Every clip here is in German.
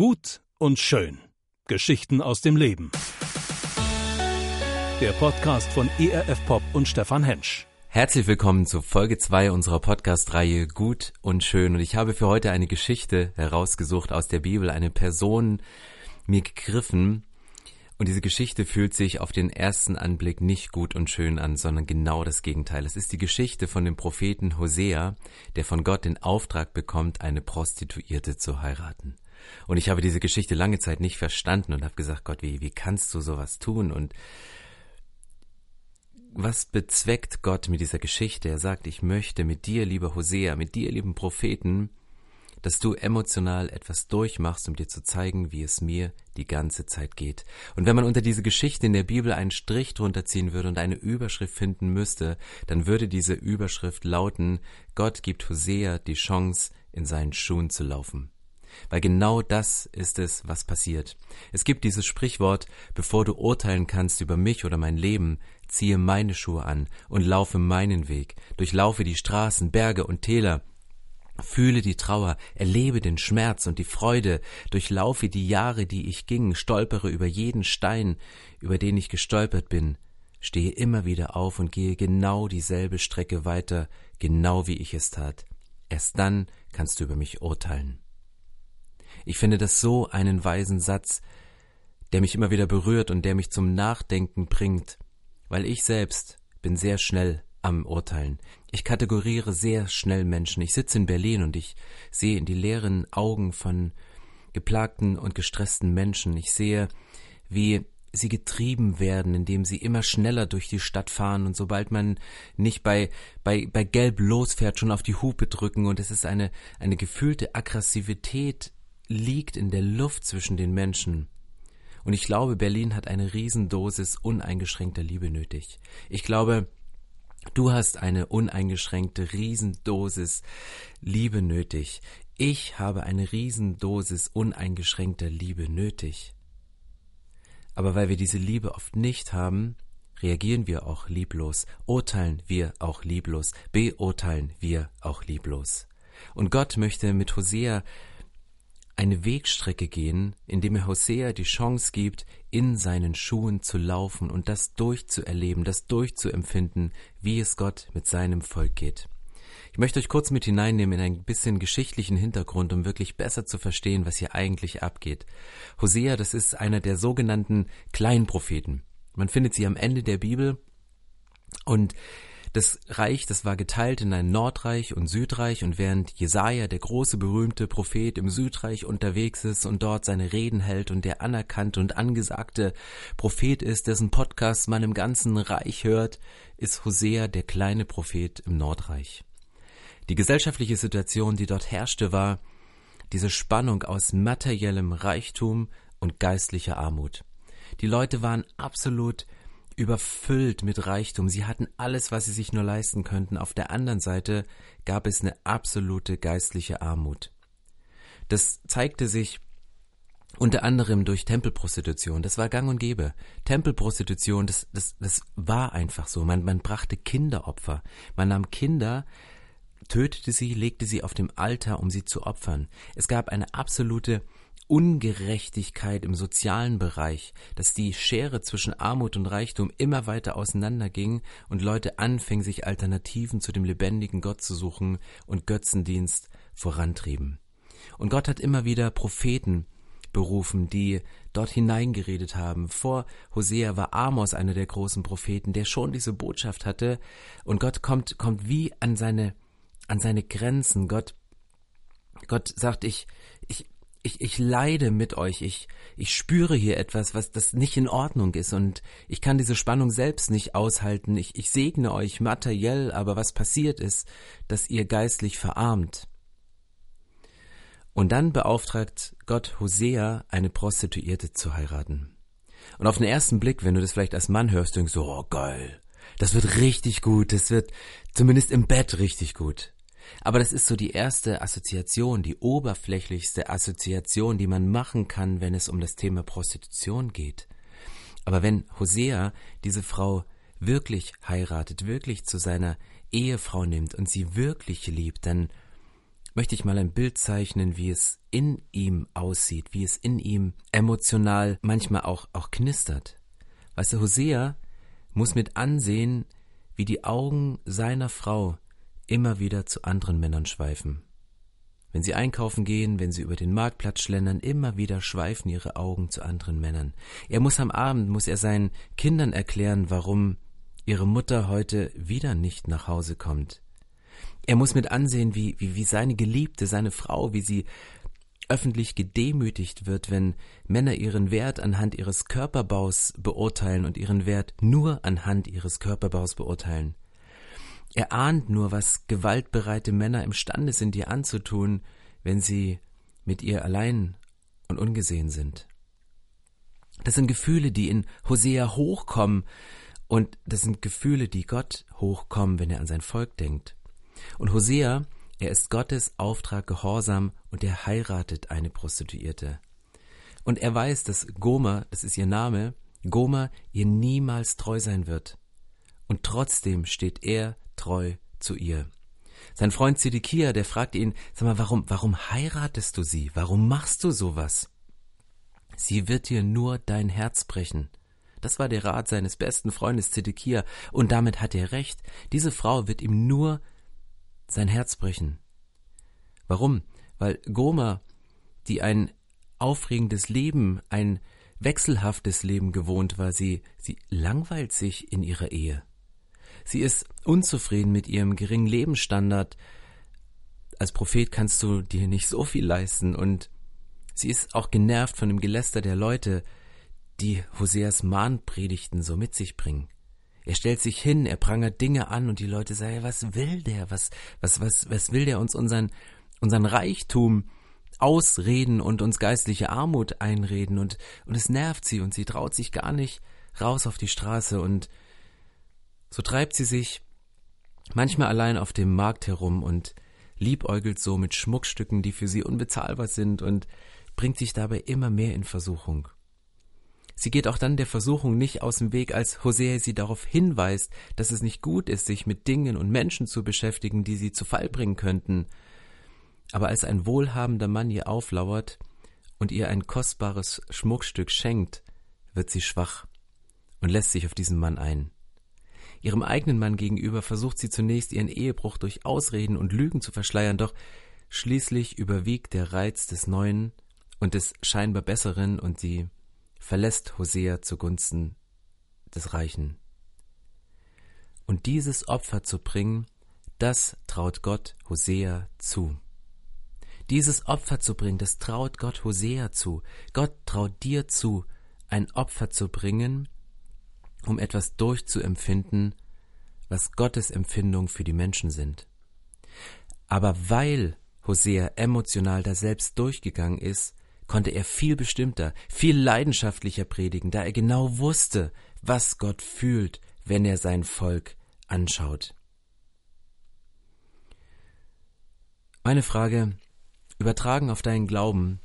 Gut und schön. Geschichten aus dem Leben. Der Podcast von ERF Pop und Stefan Hensch. Herzlich willkommen zu Folge 2 unserer Podcast-Reihe Gut und Schön. Und ich habe für heute eine Geschichte herausgesucht aus der Bibel, eine Person mir gegriffen. Und diese Geschichte fühlt sich auf den ersten Anblick nicht gut und schön an, sondern genau das Gegenteil. Es ist die Geschichte von dem Propheten Hosea, der von Gott den Auftrag bekommt, eine Prostituierte zu heiraten. Und ich habe diese Geschichte lange Zeit nicht verstanden und habe gesagt, Gott, wie, wie kannst du sowas tun? Und was bezweckt Gott mit dieser Geschichte? Er sagt, ich möchte mit dir, lieber Hosea, mit dir, lieben Propheten, dass du emotional etwas durchmachst, um dir zu zeigen, wie es mir die ganze Zeit geht. Und wenn man unter diese Geschichte in der Bibel einen Strich drunter ziehen würde und eine Überschrift finden müsste, dann würde diese Überschrift lauten, Gott gibt Hosea die Chance, in seinen Schuhen zu laufen. Weil genau das ist es, was passiert. Es gibt dieses Sprichwort, bevor du urteilen kannst über mich oder mein Leben, ziehe meine Schuhe an und laufe meinen Weg, durchlaufe die Straßen, Berge und Täler, Fühle die Trauer, erlebe den Schmerz und die Freude, durchlaufe die Jahre, die ich ging, stolpere über jeden Stein, über den ich gestolpert bin, stehe immer wieder auf und gehe genau dieselbe Strecke weiter, genau wie ich es tat. Erst dann kannst du über mich urteilen. Ich finde das so einen weisen Satz, der mich immer wieder berührt und der mich zum Nachdenken bringt, weil ich selbst bin sehr schnell am Urteilen. Ich kategoriere sehr schnell Menschen. Ich sitze in Berlin und ich sehe in die leeren Augen von geplagten und gestressten Menschen. Ich sehe, wie sie getrieben werden, indem sie immer schneller durch die Stadt fahren und sobald man nicht bei, bei, bei Gelb losfährt, schon auf die Hupe drücken und es ist eine, eine gefühlte Aggressivität liegt in der Luft zwischen den Menschen. Und ich glaube, Berlin hat eine Riesendosis uneingeschränkter Liebe nötig. Ich glaube, du hast eine uneingeschränkte Riesendosis Liebe nötig. Ich habe eine Riesendosis uneingeschränkter Liebe nötig. Aber weil wir diese Liebe oft nicht haben, reagieren wir auch lieblos, urteilen wir auch lieblos, beurteilen wir auch lieblos. Und Gott möchte mit Hosea eine Wegstrecke gehen, indem er Hosea die Chance gibt, in seinen Schuhen zu laufen und das durchzuerleben, das durchzuempfinden, wie es Gott mit seinem Volk geht. Ich möchte euch kurz mit hineinnehmen in ein bisschen geschichtlichen Hintergrund, um wirklich besser zu verstehen, was hier eigentlich abgeht. Hosea, das ist einer der sogenannten Kleinpropheten. Man findet sie am Ende der Bibel und das Reich, das war geteilt in ein Nordreich und Südreich und während Jesaja, der große berühmte Prophet im Südreich unterwegs ist und dort seine Reden hält und der anerkannte und angesagte Prophet ist, dessen Podcast man im ganzen Reich hört, ist Hosea der kleine Prophet im Nordreich. Die gesellschaftliche Situation, die dort herrschte, war diese Spannung aus materiellem Reichtum und geistlicher Armut. Die Leute waren absolut überfüllt mit Reichtum. Sie hatten alles, was sie sich nur leisten könnten. Auf der anderen Seite gab es eine absolute geistliche Armut. Das zeigte sich unter anderem durch Tempelprostitution. Das war gang und gäbe. Tempelprostitution, das, das, das war einfach so. Man, man brachte Kinderopfer. Man nahm Kinder, tötete sie, legte sie auf dem Altar, um sie zu opfern. Es gab eine absolute Ungerechtigkeit im sozialen Bereich, dass die Schere zwischen Armut und Reichtum immer weiter auseinanderging und Leute anfingen, sich Alternativen zu dem lebendigen Gott zu suchen und Götzendienst vorantrieben. Und Gott hat immer wieder Propheten berufen, die dort hineingeredet haben. Vor Hosea war Amos einer der großen Propheten, der schon diese Botschaft hatte. Und Gott kommt, kommt wie an seine, an seine Grenzen. Gott, Gott sagt, ich, ich, ich, leide mit euch, ich, ich spüre hier etwas, was das nicht in Ordnung ist und ich kann diese Spannung selbst nicht aushalten. Ich, ich segne euch materiell, aber was passiert ist, dass ihr geistlich verarmt. Und dann beauftragt Gott Hosea, eine Prostituierte zu heiraten. Und auf den ersten Blick, wenn du das vielleicht als Mann hörst, denkst du, oh geil, das wird richtig gut, das wird zumindest im Bett richtig gut. Aber das ist so die erste Assoziation, die oberflächlichste Assoziation, die man machen kann, wenn es um das Thema Prostitution geht. Aber wenn Hosea diese Frau wirklich heiratet, wirklich zu seiner Ehefrau nimmt und sie wirklich liebt, dann möchte ich mal ein Bild zeichnen, wie es in ihm aussieht, wie es in ihm emotional manchmal auch, auch knistert. Weißt du, Hosea muss mit ansehen, wie die Augen seiner Frau immer wieder zu anderen Männern schweifen. Wenn sie einkaufen gehen, wenn sie über den Marktplatz schlendern, immer wieder schweifen ihre Augen zu anderen Männern. Er muss am Abend, muss er seinen Kindern erklären, warum ihre Mutter heute wieder nicht nach Hause kommt. Er muss mit ansehen, wie, wie, wie seine Geliebte, seine Frau, wie sie öffentlich gedemütigt wird, wenn Männer ihren Wert anhand ihres Körperbaus beurteilen und ihren Wert nur anhand ihres Körperbaus beurteilen. Er ahnt nur, was gewaltbereite Männer imstande sind, ihr anzutun, wenn sie mit ihr allein und ungesehen sind. Das sind Gefühle, die in Hosea hochkommen, und das sind Gefühle, die Gott hochkommen, wenn er an sein Volk denkt. Und Hosea, er ist Gottes Auftrag gehorsam und er heiratet eine Prostituierte. Und er weiß, dass Gomer, das ist ihr Name, Gomer ihr niemals treu sein wird. Und trotzdem steht er treu zu ihr. Sein Freund Zedekia, der fragt ihn, sag mal, warum, warum heiratest du sie? Warum machst du sowas? Sie wird dir nur dein Herz brechen. Das war der Rat seines besten Freundes Zedekia, und damit hat er recht. Diese Frau wird ihm nur sein Herz brechen. Warum? Weil Goma, die ein aufregendes Leben, ein wechselhaftes Leben gewohnt war, sie, sie langweilt sich in ihrer Ehe. Sie ist unzufrieden mit ihrem geringen Lebensstandard. Als Prophet kannst du dir nicht so viel leisten und sie ist auch genervt von dem Geläster der Leute, die Hoseas Mahnpredigten so mit sich bringen. Er stellt sich hin, er prangert Dinge an und die Leute sagen, was will der? Was, was, was, was will der uns unseren, unseren Reichtum ausreden und uns geistliche Armut einreden und, und es nervt sie und sie traut sich gar nicht raus auf die Straße und so treibt sie sich manchmal allein auf dem Markt herum und liebäugelt so mit Schmuckstücken, die für sie unbezahlbar sind und bringt sich dabei immer mehr in Versuchung. Sie geht auch dann der Versuchung nicht aus dem Weg, als Hosea sie darauf hinweist, dass es nicht gut ist, sich mit Dingen und Menschen zu beschäftigen, die sie zu Fall bringen könnten. Aber als ein wohlhabender Mann ihr auflauert und ihr ein kostbares Schmuckstück schenkt, wird sie schwach und lässt sich auf diesen Mann ein. Ihrem eigenen Mann gegenüber versucht sie zunächst ihren Ehebruch durch Ausreden und Lügen zu verschleiern, doch schließlich überwiegt der Reiz des Neuen und des scheinbar Besseren und sie verlässt Hosea zugunsten des Reichen. Und dieses Opfer zu bringen, das traut Gott Hosea zu. Dieses Opfer zu bringen, das traut Gott Hosea zu. Gott traut dir zu, ein Opfer zu bringen, um etwas durchzuempfinden, was Gottes Empfindung für die Menschen sind. Aber weil Hosea emotional da selbst durchgegangen ist, konnte er viel bestimmter, viel leidenschaftlicher predigen, da er genau wusste, was Gott fühlt, wenn er sein Volk anschaut. Meine Frage, übertragen auf deinen Glauben,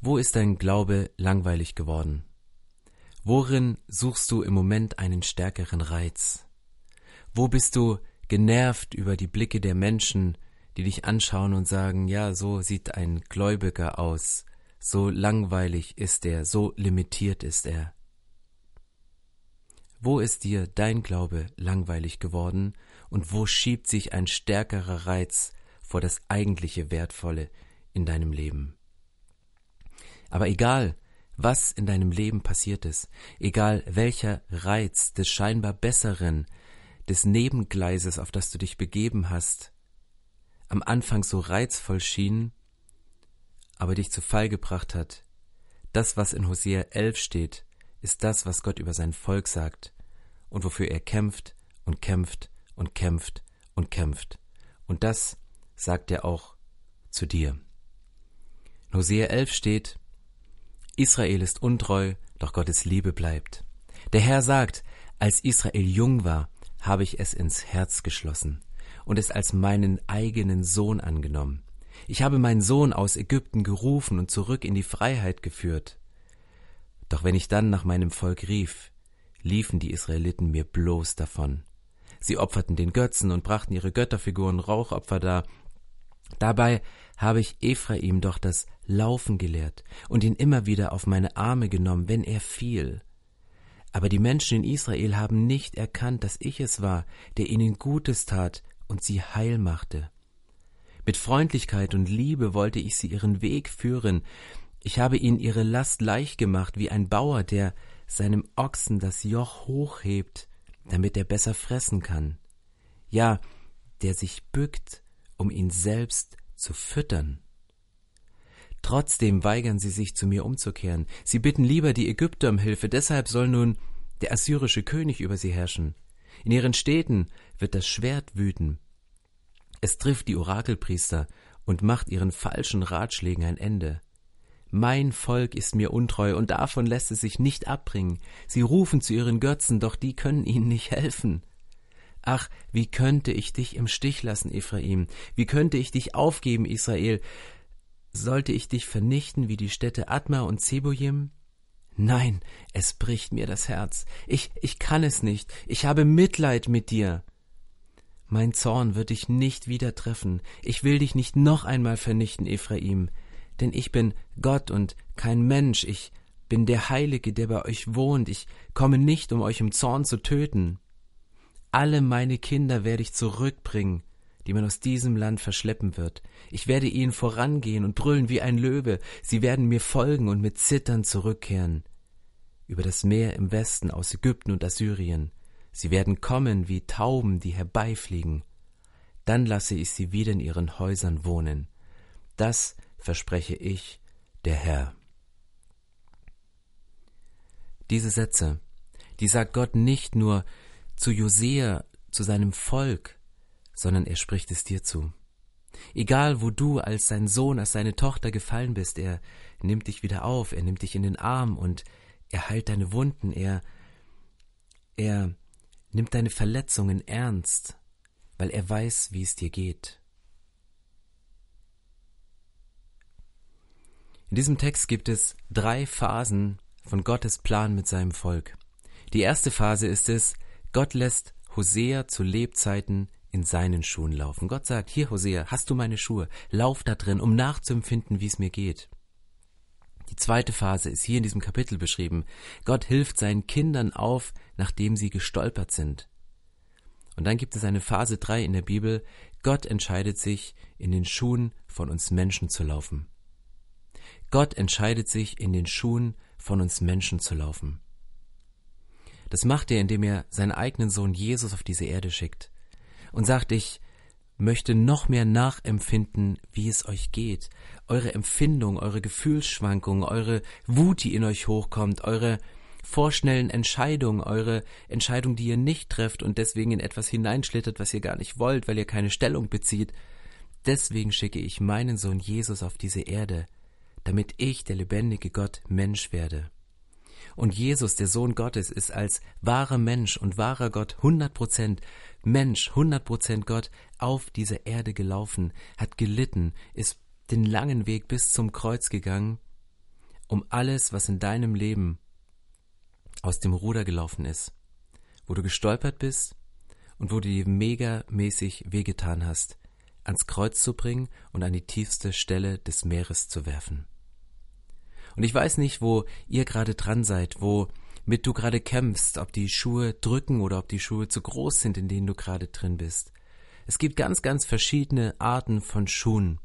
wo ist dein Glaube langweilig geworden? Worin suchst du im Moment einen stärkeren Reiz? Wo bist du genervt über die Blicke der Menschen, die dich anschauen und sagen, ja, so sieht ein Gläubiger aus, so langweilig ist er, so limitiert ist er. Wo ist dir dein Glaube langweilig geworden und wo schiebt sich ein stärkerer Reiz vor das eigentliche Wertvolle in deinem Leben? Aber egal, was in deinem Leben passiert ist, egal welcher Reiz des scheinbar Besseren, des Nebengleises, auf das du dich begeben hast, am Anfang so reizvoll schien, aber dich zu Fall gebracht hat. Das, was in Hosea 11 steht, ist das, was Gott über sein Volk sagt und wofür er kämpft und kämpft und kämpft und kämpft. Und das sagt er auch zu dir. In Hosea 11 steht, Israel ist untreu, doch Gottes Liebe bleibt. Der Herr sagt, als Israel jung war, habe ich es ins Herz geschlossen und es als meinen eigenen Sohn angenommen. Ich habe meinen Sohn aus Ägypten gerufen und zurück in die Freiheit geführt. Doch wenn ich dann nach meinem Volk rief, liefen die Israeliten mir bloß davon. Sie opferten den Götzen und brachten ihre Götterfiguren Rauchopfer dar, Dabei habe ich Ephraim doch das Laufen gelehrt und ihn immer wieder auf meine Arme genommen, wenn er fiel. Aber die Menschen in Israel haben nicht erkannt, dass ich es war, der ihnen Gutes tat und sie heil machte. Mit Freundlichkeit und Liebe wollte ich sie ihren Weg führen. Ich habe ihnen ihre Last leicht gemacht, wie ein Bauer, der seinem Ochsen das Joch hochhebt, damit er besser fressen kann. Ja, der sich bückt, um ihn selbst zu füttern. Trotzdem weigern sie sich, zu mir umzukehren. Sie bitten lieber die Ägypter um Hilfe, deshalb soll nun der assyrische König über sie herrschen. In ihren Städten wird das Schwert wüten. Es trifft die Orakelpriester und macht ihren falschen Ratschlägen ein Ende. Mein Volk ist mir untreu, und davon lässt es sich nicht abbringen. Sie rufen zu ihren Götzen, doch die können ihnen nicht helfen. Ach, wie könnte ich dich im Stich lassen, Ephraim? Wie könnte ich dich aufgeben, Israel? Sollte ich dich vernichten wie die Städte Adma und Zebojim? Nein, es bricht mir das Herz. Ich, ich kann es nicht. Ich habe Mitleid mit dir. Mein Zorn wird dich nicht wieder treffen. Ich will dich nicht noch einmal vernichten, Ephraim. Denn ich bin Gott und kein Mensch. Ich bin der Heilige, der bei euch wohnt. Ich komme nicht, um euch im Zorn zu töten. Alle meine Kinder werde ich zurückbringen, die man aus diesem Land verschleppen wird. Ich werde ihnen vorangehen und brüllen wie ein Löwe. Sie werden mir folgen und mit Zittern zurückkehren. Über das Meer im Westen aus Ägypten und Assyrien. Sie werden kommen wie Tauben, die herbeifliegen. Dann lasse ich sie wieder in ihren Häusern wohnen. Das verspreche ich, der Herr. Diese Sätze, die sagt Gott nicht nur zu Josea, zu seinem Volk, sondern er spricht es dir zu. Egal, wo du als sein Sohn, als seine Tochter gefallen bist, er nimmt dich wieder auf, er nimmt dich in den Arm und er heilt deine Wunden, er, er nimmt deine Verletzungen ernst, weil er weiß, wie es dir geht. In diesem Text gibt es drei Phasen von Gottes Plan mit seinem Volk. Die erste Phase ist es, Gott lässt Hosea zu Lebzeiten in seinen Schuhen laufen. Gott sagt, hier Hosea, hast du meine Schuhe, lauf da drin, um nachzuempfinden, wie es mir geht. Die zweite Phase ist hier in diesem Kapitel beschrieben. Gott hilft seinen Kindern auf, nachdem sie gestolpert sind. Und dann gibt es eine Phase 3 in der Bibel. Gott entscheidet sich, in den Schuhen von uns Menschen zu laufen. Gott entscheidet sich, in den Schuhen von uns Menschen zu laufen. Das macht er, indem er seinen eigenen Sohn Jesus auf diese Erde schickt und sagt, ich möchte noch mehr nachempfinden, wie es euch geht, eure Empfindung, eure Gefühlsschwankungen, eure Wut, die in euch hochkommt, eure vorschnellen Entscheidungen, eure Entscheidung, die ihr nicht trefft und deswegen in etwas hineinschlittert, was ihr gar nicht wollt, weil ihr keine Stellung bezieht. Deswegen schicke ich meinen Sohn Jesus auf diese Erde, damit ich, der lebendige Gott, Mensch werde. Und Jesus, der Sohn Gottes, ist als wahrer Mensch und wahrer Gott, 100% Mensch, 100% Gott, auf dieser Erde gelaufen, hat gelitten, ist den langen Weg bis zum Kreuz gegangen, um alles, was in deinem Leben aus dem Ruder gelaufen ist, wo du gestolpert bist und wo du dir megamäßig wehgetan hast, ans Kreuz zu bringen und an die tiefste Stelle des Meeres zu werfen. Und ich weiß nicht, wo ihr gerade dran seid, womit du gerade kämpfst, ob die Schuhe drücken oder ob die Schuhe zu groß sind, in denen du gerade drin bist. Es gibt ganz, ganz verschiedene Arten von Schuhen.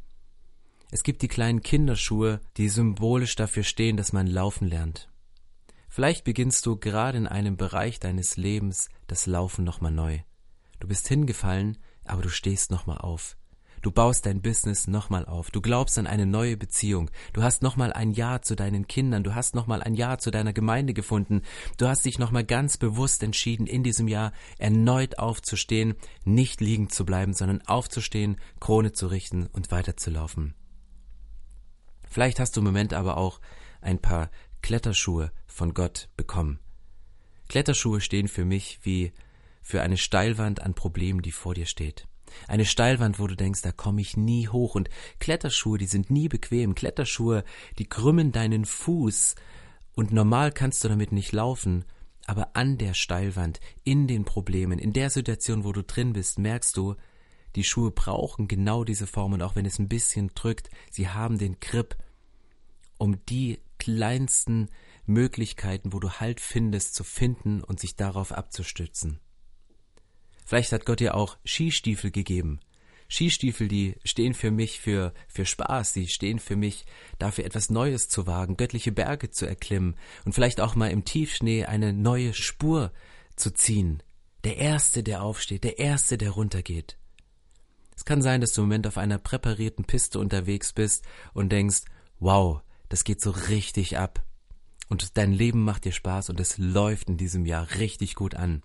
Es gibt die kleinen Kinderschuhe, die symbolisch dafür stehen, dass man laufen lernt. Vielleicht beginnst du gerade in einem Bereich deines Lebens das Laufen nochmal neu. Du bist hingefallen, aber du stehst nochmal auf. Du baust dein Business nochmal auf. Du glaubst an eine neue Beziehung. Du hast nochmal ein Ja zu deinen Kindern. Du hast nochmal ein Ja zu deiner Gemeinde gefunden. Du hast dich nochmal ganz bewusst entschieden, in diesem Jahr erneut aufzustehen, nicht liegen zu bleiben, sondern aufzustehen, Krone zu richten und weiterzulaufen. Vielleicht hast du im Moment aber auch ein paar Kletterschuhe von Gott bekommen. Kletterschuhe stehen für mich wie für eine Steilwand an Problemen, die vor dir steht. Eine Steilwand, wo du denkst, da komme ich nie hoch. Und Kletterschuhe, die sind nie bequem. Kletterschuhe, die krümmen deinen Fuß. Und normal kannst du damit nicht laufen. Aber an der Steilwand, in den Problemen, in der Situation, wo du drin bist, merkst du, Die Schuhe brauchen genau diese Form und auch wenn es ein bisschen drückt, sie haben den Grip, um die kleinsten Möglichkeiten, wo du Halt findest, zu finden und sich darauf abzustützen. Vielleicht hat Gott dir auch Skistiefel gegeben. Skistiefel, die stehen für mich für, für Spaß, die stehen für mich dafür etwas Neues zu wagen, göttliche Berge zu erklimmen und vielleicht auch mal im Tiefschnee eine neue Spur zu ziehen. Der Erste, der aufsteht, der Erste, der runtergeht. Es kann sein, dass du im Moment auf einer präparierten Piste unterwegs bist und denkst, wow, das geht so richtig ab. Und dein Leben macht dir Spaß und es läuft in diesem Jahr richtig gut an.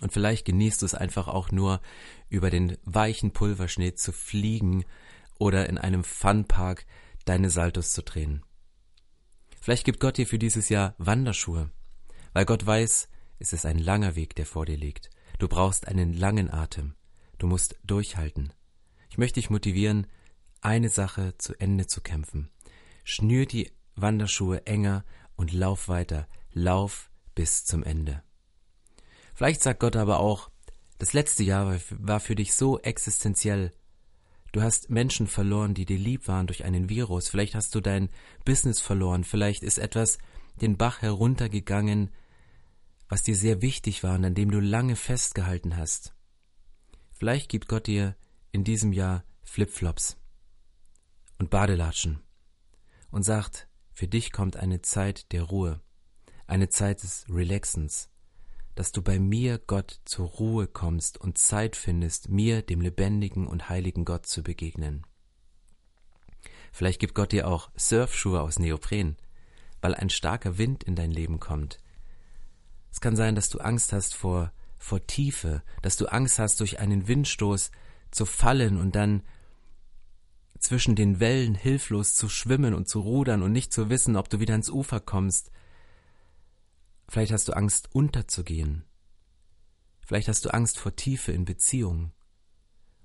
Und vielleicht genießt du es einfach auch nur, über den weichen Pulverschnee zu fliegen oder in einem Funpark deine Saltos zu drehen. Vielleicht gibt Gott dir für dieses Jahr Wanderschuhe, weil Gott weiß, es ist ein langer Weg, der vor dir liegt. Du brauchst einen langen Atem. Du musst durchhalten. Ich möchte dich motivieren, eine Sache zu Ende zu kämpfen. Schnür die Wanderschuhe enger und lauf weiter. Lauf bis zum Ende. Vielleicht sagt Gott aber auch, das letzte Jahr war für dich so existenziell. Du hast Menschen verloren, die dir lieb waren durch einen Virus. Vielleicht hast du dein Business verloren. Vielleicht ist etwas den Bach heruntergegangen, was dir sehr wichtig war und an dem du lange festgehalten hast. Vielleicht gibt Gott dir in diesem Jahr Flipflops und Badelatschen und sagt, für dich kommt eine Zeit der Ruhe, eine Zeit des Relaxens, dass du bei mir, Gott, zur Ruhe kommst und Zeit findest, mir, dem lebendigen und heiligen Gott, zu begegnen. Vielleicht gibt Gott dir auch Surfschuhe aus Neopren, weil ein starker Wind in dein Leben kommt. Es kann sein, dass du Angst hast vor, vor Tiefe, dass du Angst hast, durch einen Windstoß zu fallen und dann zwischen den Wellen hilflos zu schwimmen und zu rudern und nicht zu wissen, ob du wieder ans Ufer kommst, Vielleicht hast du Angst, unterzugehen. Vielleicht hast du Angst vor Tiefe in Beziehungen.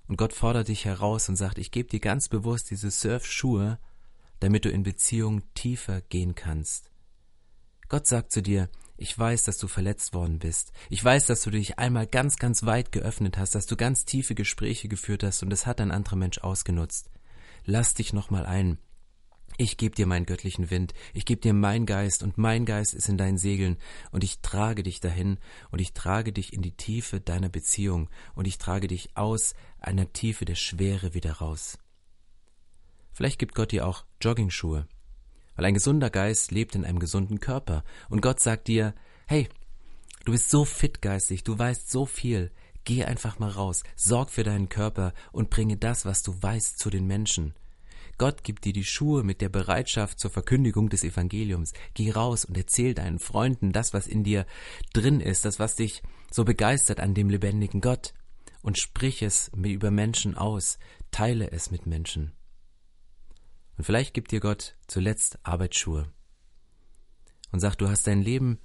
Und Gott fordert dich heraus und sagt, ich gebe dir ganz bewusst diese Surfschuhe, damit du in Beziehungen tiefer gehen kannst. Gott sagt zu dir, ich weiß, dass du verletzt worden bist. Ich weiß, dass du dich einmal ganz, ganz weit geöffnet hast, dass du ganz tiefe Gespräche geführt hast und es hat ein anderer Mensch ausgenutzt. Lass dich nochmal ein. Ich gebe dir meinen göttlichen Wind, ich gebe dir meinen Geist, und mein Geist ist in deinen Segeln, und ich trage dich dahin, und ich trage dich in die Tiefe deiner Beziehung, und ich trage dich aus einer Tiefe der Schwere wieder raus. Vielleicht gibt Gott dir auch Joggingschuhe, weil ein gesunder Geist lebt in einem gesunden Körper, und Gott sagt dir, hey, du bist so fit geistig, du weißt so viel, geh einfach mal raus, sorg für deinen Körper und bringe das, was du weißt, zu den Menschen. Gott gibt dir die Schuhe mit der Bereitschaft zur Verkündigung des Evangeliums. Geh raus und erzähl deinen Freunden das, was in dir drin ist, das, was dich so begeistert an dem lebendigen Gott. Und sprich es über Menschen aus, teile es mit Menschen. Und vielleicht gibt dir Gott zuletzt Arbeitsschuhe und sagt, du hast dein Leben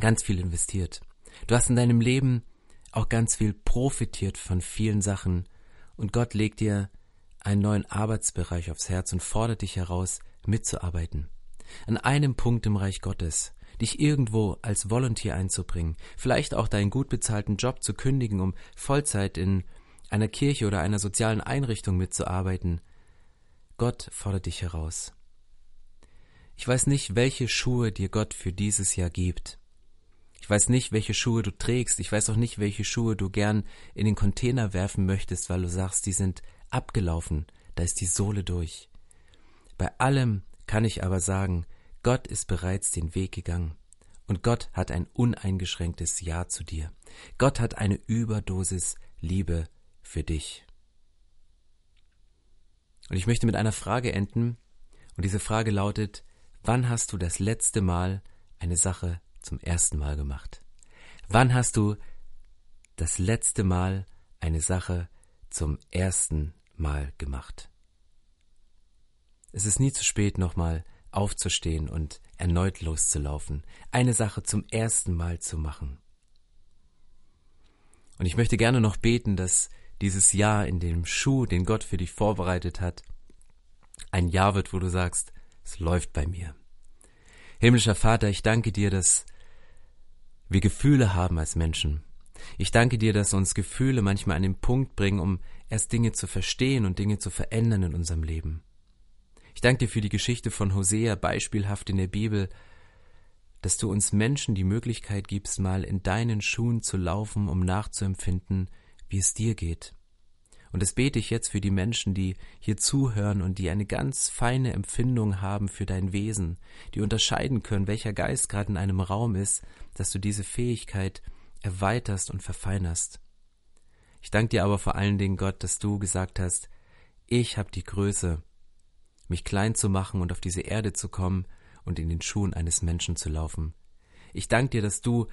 ganz viel investiert. Du hast in deinem Leben auch ganz viel profitiert von vielen Sachen und Gott legt dir einen neuen Arbeitsbereich aufs Herz und fordert dich heraus, mitzuarbeiten. An einem Punkt im Reich Gottes, dich irgendwo als Volunteer einzubringen, vielleicht auch deinen gut bezahlten Job zu kündigen, um Vollzeit in einer Kirche oder einer sozialen Einrichtung mitzuarbeiten. Gott fordert dich heraus. Ich weiß nicht, welche Schuhe dir Gott für dieses Jahr gibt. Ich weiß nicht, welche Schuhe du trägst. Ich weiß auch nicht, welche Schuhe du gern in den Container werfen möchtest, weil du sagst, die sind abgelaufen, da ist die Sohle durch. Bei allem kann ich aber sagen, Gott ist bereits den Weg gegangen. Und Gott hat ein uneingeschränktes Ja zu dir. Gott hat eine Überdosis Liebe für dich. Und ich möchte mit einer Frage enden. Und diese Frage lautet, wann hast du das letzte Mal eine Sache zum ersten Mal gemacht? Wann hast du das letzte Mal eine Sache zum ersten Mal gemacht. Es ist nie zu spät, nochmal aufzustehen und erneut loszulaufen, eine Sache zum ersten Mal zu machen. Und ich möchte gerne noch beten, dass dieses Jahr in dem Schuh, den Gott für dich vorbereitet hat, ein Jahr wird, wo du sagst, es läuft bei mir. Himmlischer Vater, ich danke dir, dass wir Gefühle haben als Menschen, Ich danke dir, dass uns Gefühle manchmal an den Punkt bringen, um erst Dinge zu verstehen und Dinge zu verändern in unserem Leben. Ich danke dir für die Geschichte von Hosea, beispielhaft in der Bibel, dass du uns Menschen die Möglichkeit gibst, mal in deinen Schuhen zu laufen, um nachzuempfinden, wie es dir geht. Und das bete ich jetzt für die Menschen, die hier zuhören und die eine ganz feine Empfindung haben für dein Wesen, die unterscheiden können, welcher Geist gerade in einem Raum ist, dass du diese Fähigkeit erweiterst und verfeinerst. Ich danke dir aber vor allen Dingen, Gott, dass du gesagt hast, ich habe die Größe, mich klein zu machen und auf diese Erde zu kommen und in den Schuhen eines Menschen zu laufen. Ich danke dir, dass du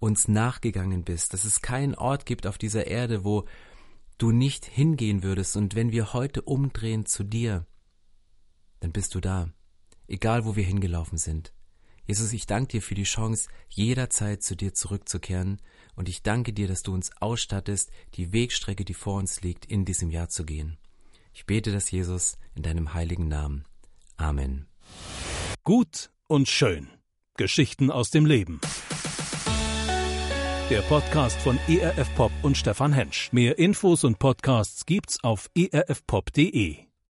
uns nachgegangen bist, dass es keinen Ort gibt auf dieser Erde, wo du nicht hingehen würdest, und wenn wir heute umdrehen zu dir, dann bist du da, egal wo wir hingelaufen sind. Jesus, ich danke dir für die Chance, jederzeit zu dir zurückzukehren, und ich danke dir, dass du uns ausstattest, die Wegstrecke, die vor uns liegt, in diesem Jahr zu gehen. Ich bete das, Jesus, in deinem heiligen Namen. Amen. Gut und schön. Geschichten aus dem Leben. Der Podcast von ERF Pop und Stefan Hensch. Mehr Infos und Podcasts gibt's auf erfpop.de.